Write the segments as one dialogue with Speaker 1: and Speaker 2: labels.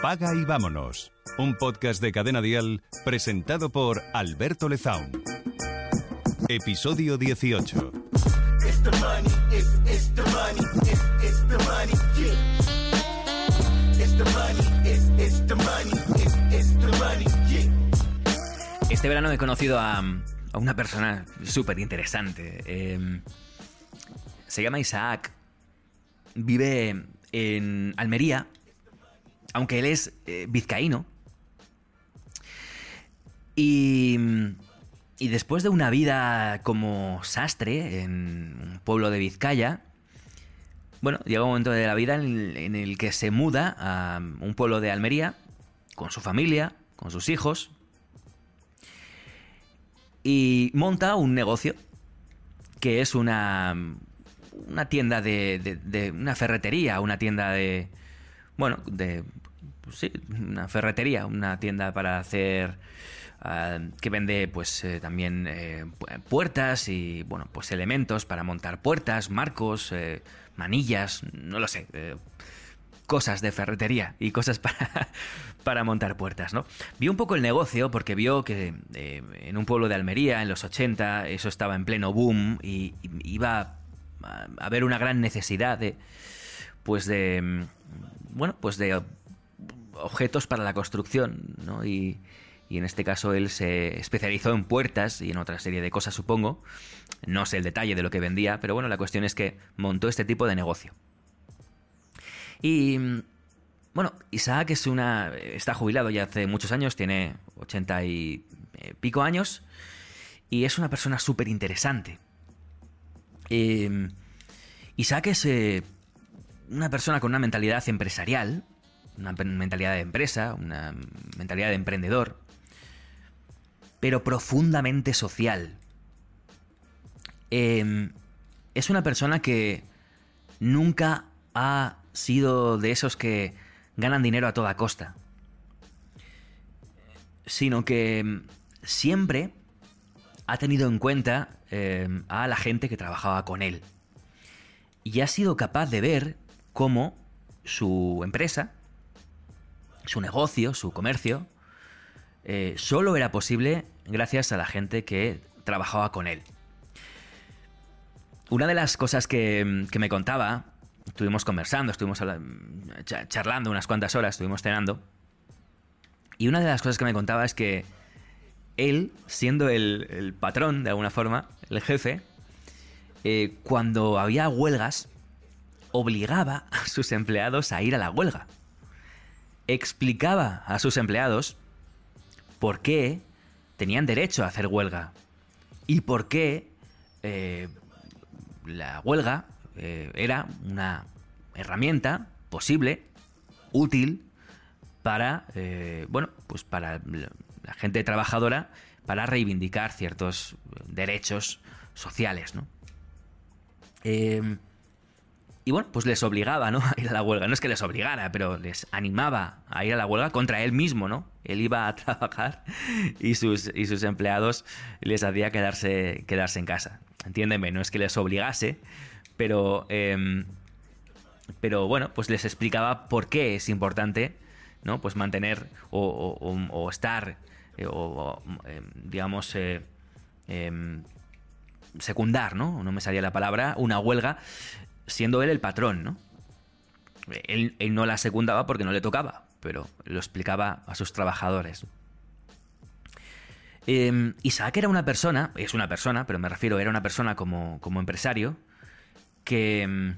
Speaker 1: Apaga y vámonos. Un podcast de Cadena Dial presentado por Alberto Lezaun. Episodio 18.
Speaker 2: Este verano he conocido a, a una persona súper interesante. Eh, se llama Isaac. Vive en Almería, aunque él es eh, vizcaíno. Y, y después de una vida como sastre en un pueblo de Vizcaya, bueno, llega un momento de la vida en, el que se muda a un pueblo de Almería con su familia, con sus hijos, y monta un negocio que es una, una tienda de, de, una ferretería, una tienda de, bueno, de, pues sí, una ferretería, una tienda para hacer, uh, que vende pues eh, también eh, puertas y, bueno, pues elementos para montar puertas, marcos, eh, manillas, no lo sé, cosas de ferretería y cosas para, para montar puertas, ¿no? Vio un poco el negocio porque vio que en un pueblo de Almería, en los 80, eso estaba en pleno boom y, y iba a haber una gran necesidad de, pues de, bueno, pues de objetos para la construcción, ¿no? Y, y en este caso él se especializó en puertas y en otra serie de cosas, supongo. No sé el detalle de lo que vendía, pero bueno, la cuestión es que montó este tipo de negocio. Y bueno, Isaac es una. está jubilado ya hace muchos años, tiene 80 y eh, pico años. Y es una persona súper interesante. Eh, Isaac es eh, una persona con una mentalidad empresarial, una mentalidad de empresa, una mentalidad de emprendedor, pero profundamente social. Eh, es una persona que nunca ha sido de esos que ganan dinero a toda costa, sino que siempre ha tenido en cuenta eh, a la gente que trabajaba con él y ha sido capaz de ver cómo su empresa, su negocio, su comercio, eh, solo era posible gracias a la gente que trabajaba con él. Una de las cosas que, me contaba estuvimos conversando, estuvimos charlando unas cuantas horas, estuvimos cenando. Y una de las cosas que me contaba es que él, siendo el, el patrón de alguna forma, el jefe, eh, cuando había huelgas, obligaba a sus empleados a ir a la huelga. Explicaba a sus empleados por qué tenían derecho a hacer huelga y por qué eh, la huelga eh, era una herramienta posible, útil, para, eh, bueno, pues para la gente trabajadora, para reivindicar ciertos derechos sociales, ¿no? Eh, y bueno, pues les obligaba, ¿no? A ir a la huelga. No es que les obligara, pero les animaba a ir a la huelga contra él mismo, ¿no? Él iba a trabajar y sus, y sus empleados les hacía quedarse, quedarse en casa. Entiéndeme, no es que les obligase, pero, eh, pero bueno, pues les explicaba por qué es importante, ¿no? Pues mantener o, o, o estar, eh, o, eh, digamos, em, secundar, ¿no? No me salía la palabra, una huelga, siendo él el patrón, ¿no? Él, él no la secundaba porque no le tocaba, pero lo explicaba a sus trabajadores. Eh, Isaac era una persona, es una persona, pero me refiero, era una persona como, como empresario, que mmm,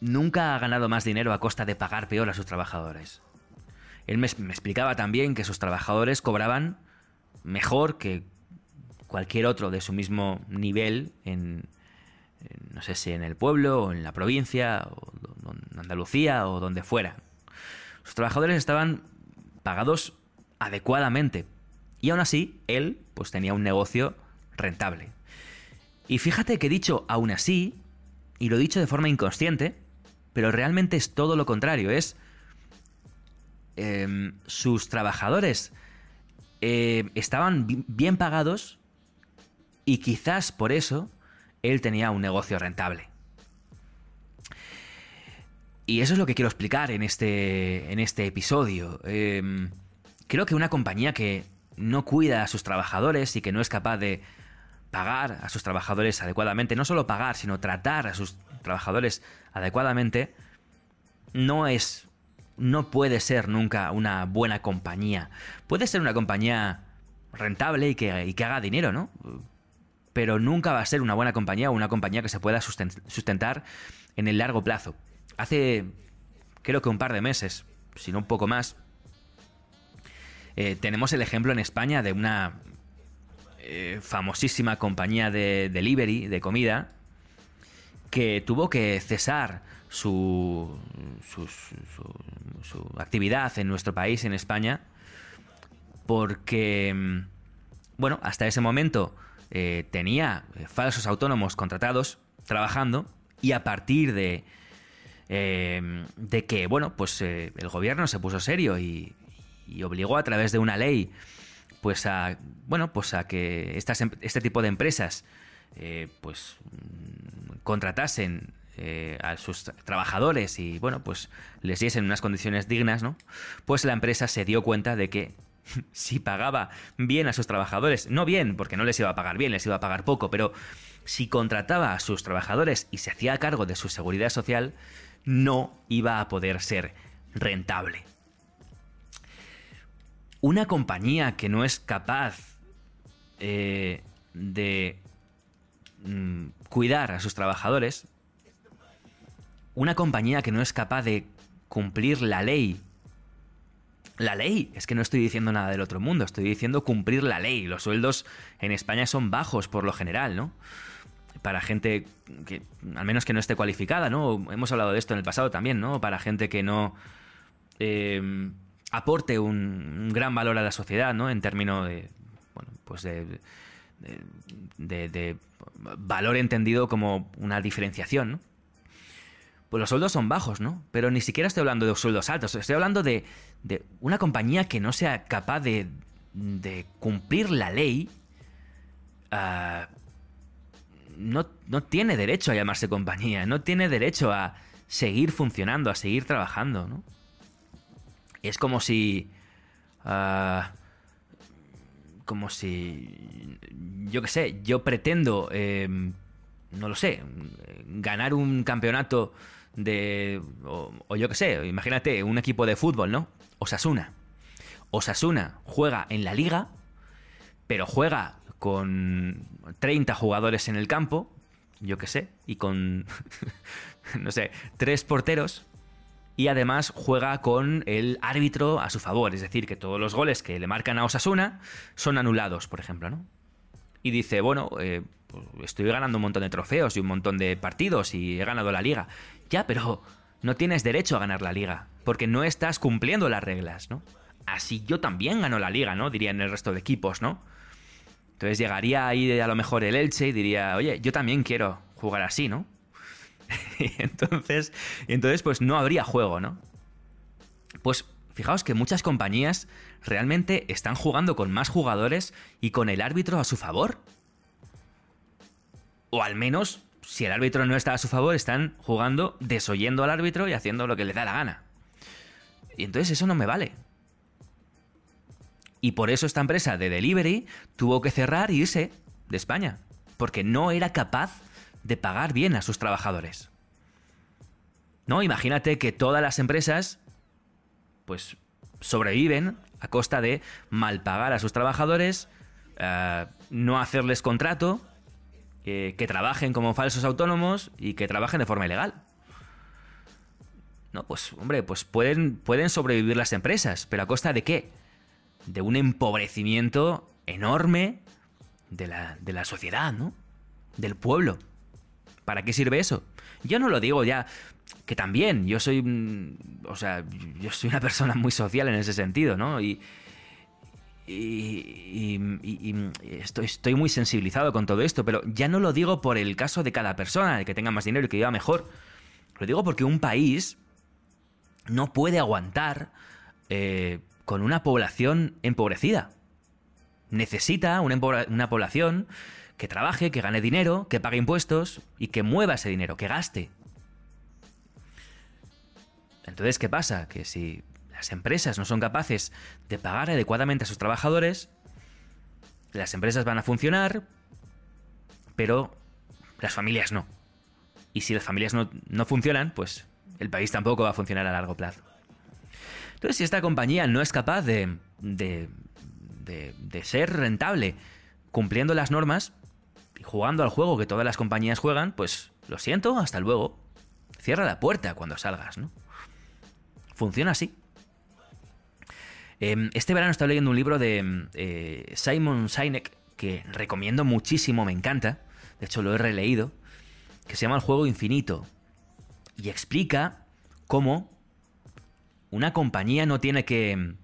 Speaker 2: nunca ha ganado más dinero a costa de pagar peor a sus trabajadores. Él me, me, explicaba también que sus trabajadores cobraban mejor que cualquier otro de su mismo nivel en no sé si en el pueblo o en la provincia o en Andalucía o donde fuera. Sus trabajadores estaban pagados adecuadamente y aún así él pues tenía un negocio rentable. Y fíjate que dicho aún así y lo he dicho de forma inconsciente, pero realmente es todo lo contrario, es eh, sus trabajadores eh, estaban bien pagados y quizás por eso él tenía un negocio rentable. Y eso es lo que quiero explicar en este, en este episodio. Em, creo que una compañía que no cuida a sus trabajadores y que no es capaz de pagar a sus trabajadores adecuadamente, no solo pagar, sino tratar a sus trabajadores adecuadamente, no es, no puede ser nunca una buena compañía. Puede ser una compañía rentable y que, y que haga dinero, ¿no? Pero nunca va a ser una buena compañía o una compañía que se pueda sustentar en el largo plazo. Hace, creo que un par de meses, si no un poco más, eh, tenemos el ejemplo en España de una eh, famosísima compañía de delivery, de comida, que tuvo que cesar su, su, actividad en nuestro país, en España, porque, mm, bueno, hasta ese momento eh, tenía falsos autónomos contratados trabajando y a partir de, de que, bueno, pues el gobierno se puso serio y, y obligó a través de una ley pues a bueno pues a que estas, em, este tipo de empresas eh, pues contratasen eh, a sus trabajadores y bueno pues les diesen unas condiciones dignas no pues la empresa se dio cuenta de que si pagaba bien a sus trabajadores no bien porque no les iba a pagar bien les iba a pagar poco pero si contrataba a sus trabajadores y se hacía cargo de su seguridad social no iba a poder ser rentable. Una compañía que no es capaz eh, de mm, cuidar a sus trabajadores, una compañía que no es capaz de cumplir la ley, la ley, es que no estoy diciendo nada del otro mundo, estoy diciendo cumplir la ley. Los sueldos en España son bajos por lo general, ¿no? Para gente que, al menos que no esté cualificada, ¿no? Hemos hablado de esto en el pasado también, ¿no? Para gente que no... Eh, aporte un, gran valor a la sociedad, ¿no? En términos de, bueno, pues de, de, valor entendido como una diferenciación, ¿no? Pues los sueldos son bajos, ¿no? Pero ni siquiera estoy hablando de sueldos altos, estoy hablando de, una compañía que no sea capaz de, cumplir la ley. Ah, no, no tiene derecho a llamarse compañía, no tiene derecho a seguir funcionando, a seguir trabajando, ¿no? Es como si... Ah, como si... Yo qué sé, yo pretendo... Em, no lo sé, ganar un campeonato de... O, yo qué sé, imagínate, un equipo de fútbol, ¿no? Osasuna. Osasuna juega en la liga, pero juega con 30 jugadores en el campo, yo qué sé, y con, no sé, tres porteros, y además juega con el árbitro a su favor, es decir, que todos los goles que le marcan a Osasuna son anulados, por ejemplo, ¿no? Y dice, bueno, eh, pues estoy ganando un montón de trofeos y un montón de partidos y he ganado la liga. Ya, pero no tienes derecho a ganar la liga, porque no estás cumpliendo las reglas, ¿no? Así yo también gano la liga, ¿no? Dirían el resto de equipos, ¿no? Entonces llegaría ahí a lo mejor el Elche y diría, oye, yo también quiero jugar así, ¿no? y entonces, entonces, pues no habría juego, ¿no? Pues fijaos que muchas compañías realmente están jugando con más jugadores y con el árbitro a su favor. O al menos, si el árbitro no está a su favor, están jugando desoyendo al árbitro y haciendo lo que le da la gana. Y entonces eso no me vale. Y por eso esta empresa de delivery tuvo que cerrar y irse de España. Porque no era capaz de pagar bien a sus trabajadores. ¿No? Imagínate que todas las empresas pues sobreviven a costa de mal pagar a sus trabajadores, eh, no hacerles contrato, que trabajen como falsos autónomos y que trabajen de forma ilegal. No, pues hombre, pues pueden, pueden sobrevivir las empresas, pero a costa de qué? De un empobrecimiento enorme de la, de la sociedad, ¿no? Del pueblo. ¿Para qué sirve eso? Yo no lo digo ya que también, yo soy, o sea, yo soy una persona muy social en ese sentido, ¿no? Y, y, estoy, muy sensibilizado con todo esto, pero ya no lo digo por el caso de cada persona, de que tenga más dinero y que viva mejor. Lo digo porque un país no puede aguantar eh, con una población empobrecida. Necesita una, una población que trabaje, que gane dinero, que pague impuestos y que mueva ese dinero, que gaste. Entonces, ¿qué pasa? Que si las empresas no son capaces de pagar adecuadamente a sus trabajadores, las empresas van a funcionar, pero las familias no. Y si las familias no, no funcionan, pues el país tampoco va a funcionar a largo plazo. Entonces, si esta compañía no es capaz de, de, de, ser rentable cumpliendo las normas jugando al juego que todas las compañías juegan, pues lo siento, hasta luego. Cierra la puerta cuando salgas, ¿no? Funciona así. Em, este verano estaba leyendo un libro de eh, Simon Sinek que recomiendo muchísimo, me encanta. De hecho, lo he releído. Que se llama El juego infinito. Y explica cómo una compañía no tiene que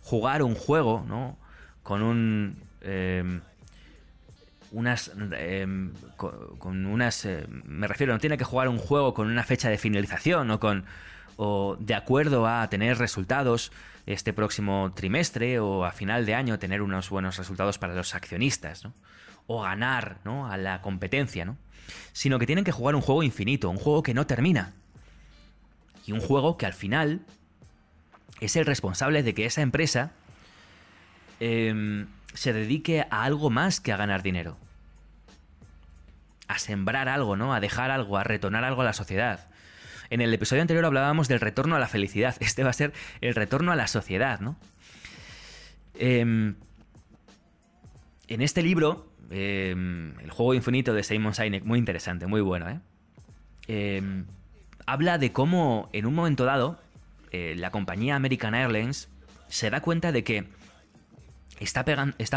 Speaker 2: jugar un juego, ¿no? Con un. Em, unas. Em, con, unas. Eh, me refiero, no tiene que jugar un juego con una fecha de finalización o con. o de acuerdo a tener resultados este próximo trimestre o a final de año tener unos buenos resultados para los accionistas, ¿no? O ganar, ¿no? A la competencia, ¿no? Sino que tienen que jugar un juego infinito, un juego que no termina. Y un juego que al final es el responsable de que esa empresa em, se dedique a algo más que a ganar dinero. A sembrar algo, ¿no? A dejar algo, a retornar algo a la sociedad. En el episodio anterior hablábamos del retorno a la felicidad. Este va a ser el retorno a la sociedad, ¿no? Em, en este libro, em, El juego infinito de Simon Sinek, muy interesante, muy bueno, ¿eh? habla de cómo en un momento dado eh, la compañía American Airlines se da cuenta de que está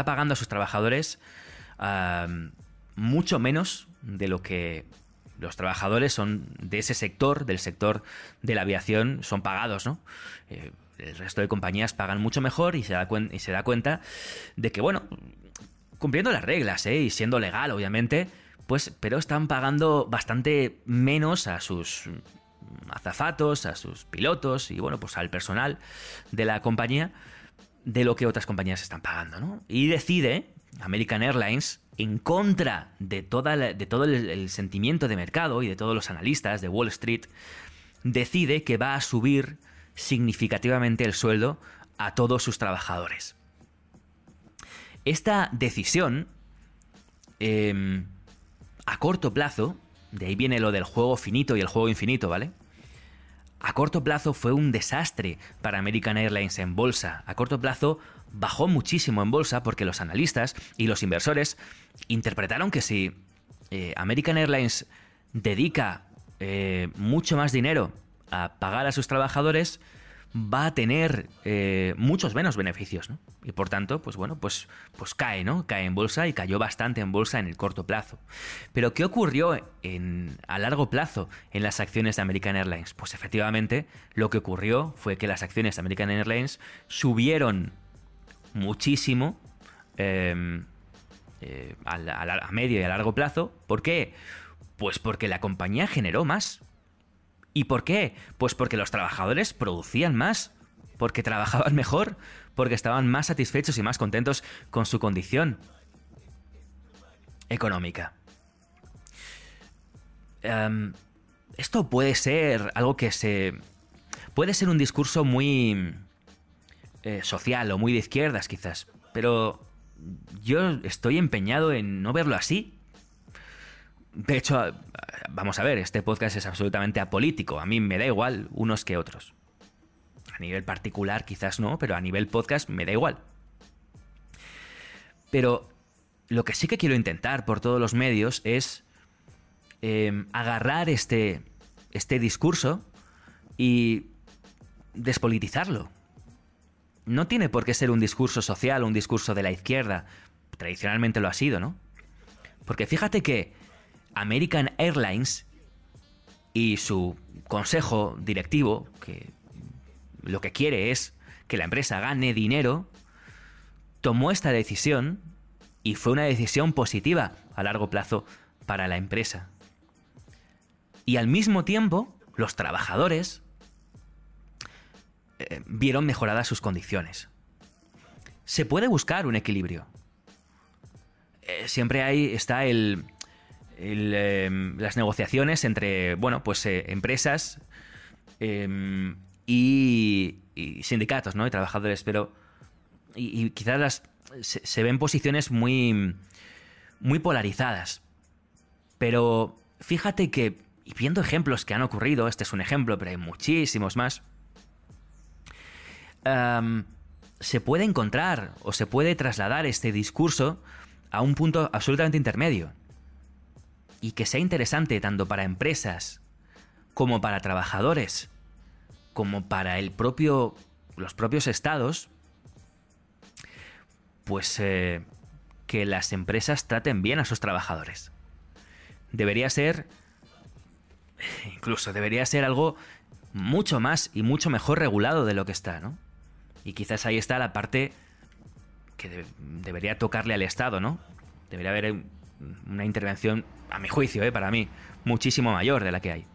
Speaker 2: pagando a sus trabajadores mucho menos de lo que los trabajadores son de ese sector, del sector de la aviación, son pagados, ¿no? Eh, el resto de compañías pagan mucho mejor y se, da y se da cuenta de que, bueno, cumpliendo las reglas, ¿eh? Y siendo legal, obviamente, pues, pero están pagando bastante menos a sus azafatos, a sus pilotos y bueno, pues al personal de la compañía de lo que otras compañías están pagando, ¿no? Y decide American Airlines en contra de, toda todo el, sentimiento de mercado y de todos los analistas de Wall Street, decide que va a subir significativamente el sueldo a todos sus trabajadores. Esta decisión, em, a corto plazo, de ahí viene lo del juego finito y el juego infinito, ¿vale? A corto plazo fue un desastre para American Airlines en bolsa. A corto plazo bajó muchísimo en bolsa porque los analistas y los inversores interpretaron que si eh, American Airlines dedica eh, mucho más dinero a pagar a sus trabajadores, va a tener eh, muchos menos beneficios, ¿no? Y por tanto, pues bueno, pues, pues cae, ¿no? Cae en bolsa y cayó bastante en bolsa en el corto plazo. Pero ¿qué ocurrió en, a largo plazo en las acciones de American Airlines? Pues efectivamente lo que ocurrió fue que las acciones de American Airlines subieron muchísimo em, eh, a, medio y a largo plazo. ¿Por qué? Pues porque la compañía generó más. ¿Y por qué? Pues porque los trabajadores producían más, porque trabajaban mejor, porque estaban más satisfechos y más contentos con su condición económica. Em, esto puede ser algo que se... puede ser un discurso muy eh, social o muy de izquierdas quizás, pero yo estoy empeñado en no verlo así. De hecho, vamos a ver, este podcast es absolutamente apolítico. A mí me da igual unos que otros. A nivel particular quizás no, pero a nivel podcast me da igual. Pero lo que sí que quiero intentar por todos los medios es em, agarrar este, este discurso y despolitizarlo. No tiene por qué ser un discurso social un discurso de la izquierda. Tradicionalmente lo ha sido, ¿no? Porque fíjate que American Airlines y su consejo directivo, que lo que quiere es que la empresa gane dinero, tomó esta decisión y fue una decisión positiva a largo plazo para la empresa. Y al mismo tiempo, los trabajadores eh, vieron mejoradas sus condiciones. Se puede buscar un equilibrio. Eh, siempre ahí está el, Em, las negociaciones entre, bueno, pues eh, empresas em, y, sindicatos, ¿no? Y trabajadores, pero y, quizás las, se, ven posiciones muy, muy polarizadas. Pero fíjate que, y viendo ejemplos que han ocurrido, este es un ejemplo, pero hay muchísimos más, se puede encontrar o se puede trasladar este discurso a un punto absolutamente intermedio. Y que sea interesante tanto para empresas como para trabajadores como para el propio, los propios estados, pues eh, que las empresas traten bien a sus trabajadores. Debería ser, incluso debería ser algo mucho más y mucho mejor regulado de lo que está, ¿no? Y quizás ahí está la parte que debería tocarle al Estado, ¿no? Debería haber una intervención, a mi juicio, ¿eh? para mí, muchísimo mayor de la que hay.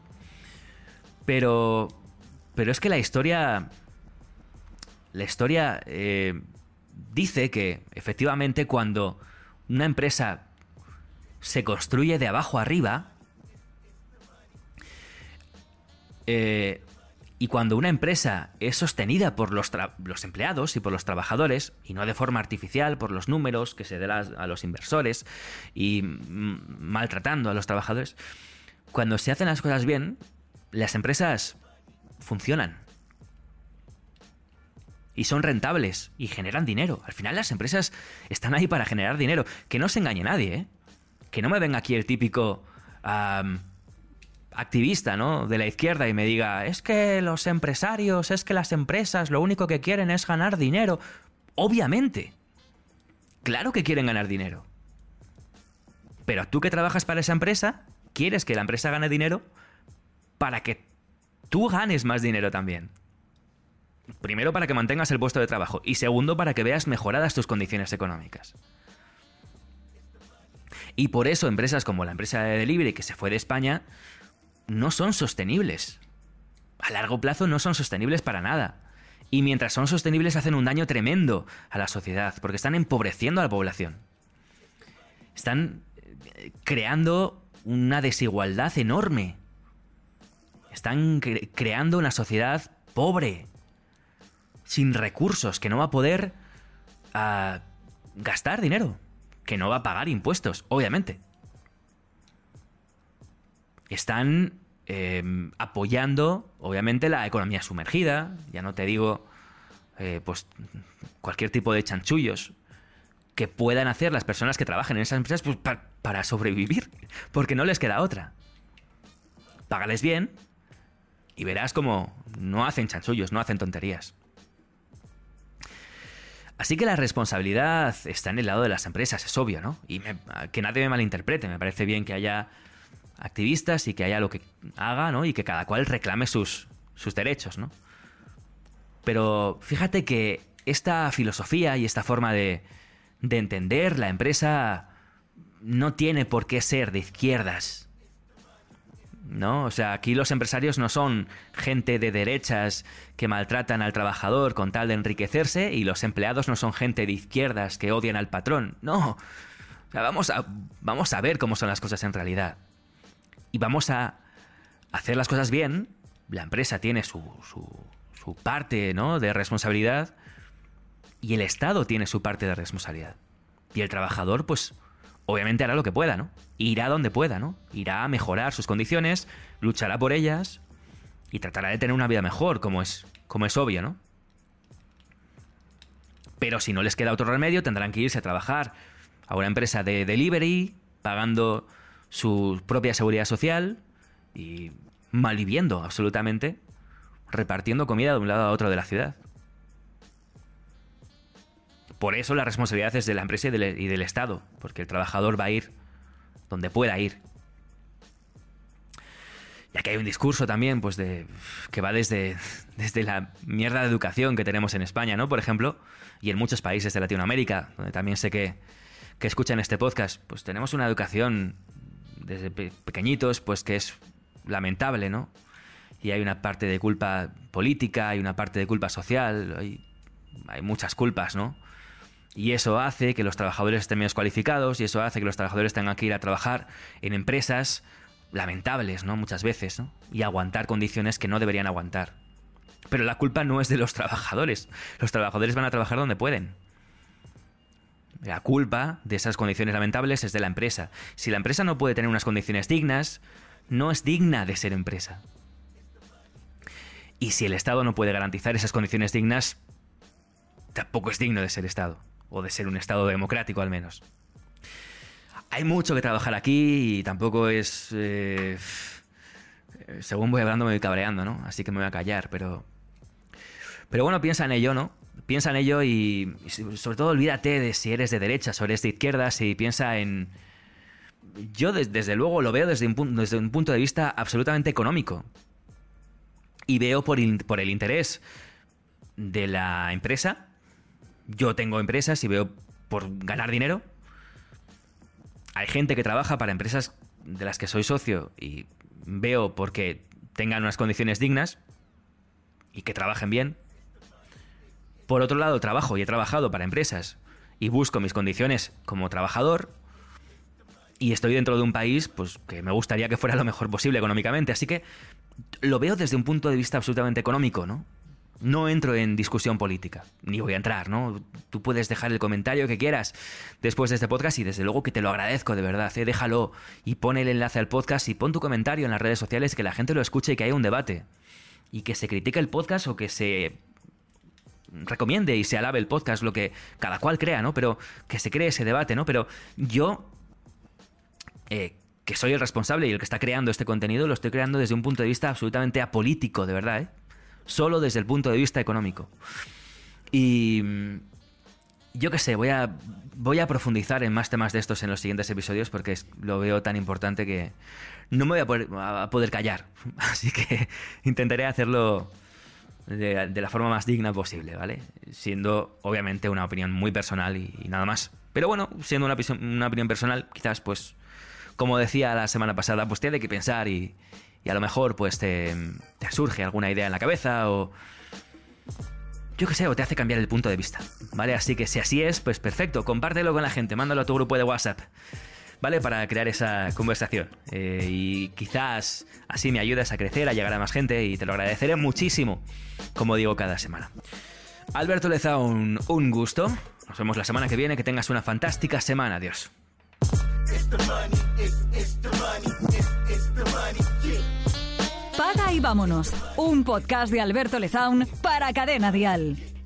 Speaker 2: Pero pero es que la historia. La historia eh, dice que efectivamente cuando una empresa se construye de abajo arriba. Eh, y cuando una empresa es sostenida por los, los, empleados y por los trabajadores, y no de forma artificial por los números que se den a los inversores y maltratando a los trabajadores, cuando se hacen las cosas bien, las empresas funcionan. Y son rentables y generan dinero. Al final las empresas están ahí para generar dinero. Que no se engañe nadie, ¿eh? Que no me venga aquí el típico activista, ¿no? De la izquierda y me diga, es que los empresarios, es que las empresas lo único que quieren es ganar dinero. Obviamente. Claro que quieren ganar dinero. Pero tú que trabajas para esa empresa, quieres que la empresa gane dinero para que tú ganes más dinero también. Primero para que mantengas el puesto de trabajo y segundo para que veas mejoradas tus condiciones económicas. Y por eso empresas como la empresa de delivery que se fue de España no son sostenibles. A largo plazo no son sostenibles para nada. Y mientras son sostenibles hacen un daño tremendo a la sociedad porque están empobreciendo a la población. Están eh, creando una desigualdad enorme están creando una sociedad pobre, sin recursos, que no va a poder ah, gastar dinero, que no va a pagar impuestos, obviamente. Están em, apoyando, obviamente, la economía sumergida, ya no te digo, eh, pues, cualquier tipo de chanchullos que puedan hacer las personas que trabajen en esas empresas pues, para sobrevivir, porque no les queda otra. Págales bien, y verás como no hacen chanchullos, no hacen tonterías. Así que la responsabilidad está en el lado de las empresas, es obvio, ¿no? Y que nadie me malinterprete, me parece bien que haya activistas y que haya lo que haga, ¿no? Y que cada cual reclame sus, sus derechos, ¿no? Pero fíjate que esta filosofía y esta forma de, de entender la empresa no tiene por qué ser de izquierdas ¿no? O sea, aquí los empresarios no son gente de derechas que maltratan al trabajador con tal de enriquecerse y los empleados no son gente de izquierdas que odian al patrón. No. O sea, vamos a, vamos a ver cómo son las cosas en realidad. Y vamos a hacer las cosas bien. La empresa tiene su, su, parte ¿no? de responsabilidad y el Estado tiene su parte de responsabilidad. Y el trabajador, pues, obviamente hará lo que pueda, ¿no? Irá donde pueda, ¿no? Irá a mejorar sus condiciones, luchará por ellas y tratará de tener una vida mejor, como es, como es obvio, ¿no? Pero si no les queda otro remedio, tendrán que irse a trabajar a una empresa de delivery, pagando su propia seguridad social y malviviendo absolutamente, repartiendo comida de un lado a otro de la ciudad. Por eso la responsabilidad es de la empresa y del, Estado, porque el trabajador va a ir donde pueda ir. Ya que hay un discurso también, pues de. que va desde, desde la mierda de educación que tenemos en España, ¿no? Por ejemplo, y en muchos países de Latinoamérica, donde también sé que, que escuchan este podcast, pues tenemos una educación desde pequeñitos, pues que es lamentable, ¿no? Y hay una parte de culpa política, hay una parte de culpa social, hay, muchas culpas, ¿no? Y eso hace que los trabajadores estén menos cualificados y eso hace que los trabajadores tengan que ir a trabajar en empresas lamentables, ¿no? Muchas veces, ¿no? Y aguantar condiciones que no deberían aguantar. Pero la culpa no es de los trabajadores. Los trabajadores van a trabajar donde pueden. La culpa de esas condiciones lamentables es de la empresa. Si la empresa no puede tener unas condiciones dignas, no es digna de ser empresa. Y si el Estado no puede garantizar esas condiciones dignas, tampoco es digno de ser Estado. O de ser un Estado democrático al menos. Hay mucho que trabajar aquí y tampoco es... Eh, según voy hablando me voy cabreando, ¿no? Así que me voy a callar, pero... Pero bueno, piensa en ello, ¿no? Piensa en ello y, sobre todo olvídate de si eres de derecha o eres de izquierda, si piensa en... Yo desde luego lo veo desde un, desde un punto de vista absolutamente económico. Y veo por, por el interés de la empresa. Yo tengo empresas y veo por ganar dinero. Hay gente que trabaja para empresas de las que soy socio y veo porque tengan unas condiciones dignas y que trabajen bien. Por otro lado, trabajo y he trabajado para empresas y busco mis condiciones como trabajador y estoy dentro de un país pues que me gustaría que fuera lo mejor posible económicamente, así que lo veo desde un punto de vista absolutamente económico, ¿no? No entro en discusión política, ni voy a entrar, ¿no? Tú puedes dejar el comentario que quieras después de este podcast y desde luego que te lo agradezco de verdad, ¿eh? déjalo y pon el enlace al podcast y pon tu comentario en las redes sociales que la gente lo escuche y que haya un debate. Y que se critique el podcast o que se recomiende y se alabe el podcast, lo que cada cual crea, ¿no? Pero que se cree ese debate, ¿no? Pero yo, eh, que soy el responsable y el que está creando este contenido, lo estoy creando desde un punto de vista absolutamente apolítico, de verdad, ¿eh? Solo desde el punto de vista económico. Y mm, yo qué sé, voy a, voy a profundizar en más temas de estos en los siguientes episodios porque lo veo tan importante que no me voy a poder callar. Así que intentaré hacerlo de, la forma más digna posible, ¿vale? Siendo obviamente una opinión muy personal y, nada más. Pero bueno, siendo una, una, opinión personal, quizás pues, como decía la semana pasada, pues tiene que pensar y, y a lo mejor pues te, te, surge alguna idea en la cabeza o... Yo qué sé, o te hace cambiar el punto de vista, ¿vale? Así que si así es, pues perfecto, compártelo con la gente, mándalo a tu grupo de WhatsApp. ¿Vale? Para crear esa conversación. Eh, y quizás así me ayudas a crecer, a llegar a más gente y te lo agradeceré muchísimo, como digo cada semana. Alberto Leza, un, un gusto. Nos vemos la semana que viene. Que tengas una fantástica semana. Adiós.
Speaker 3: Paga y vámonos. Un podcast de Alberto Lezaun para Cadena Dial.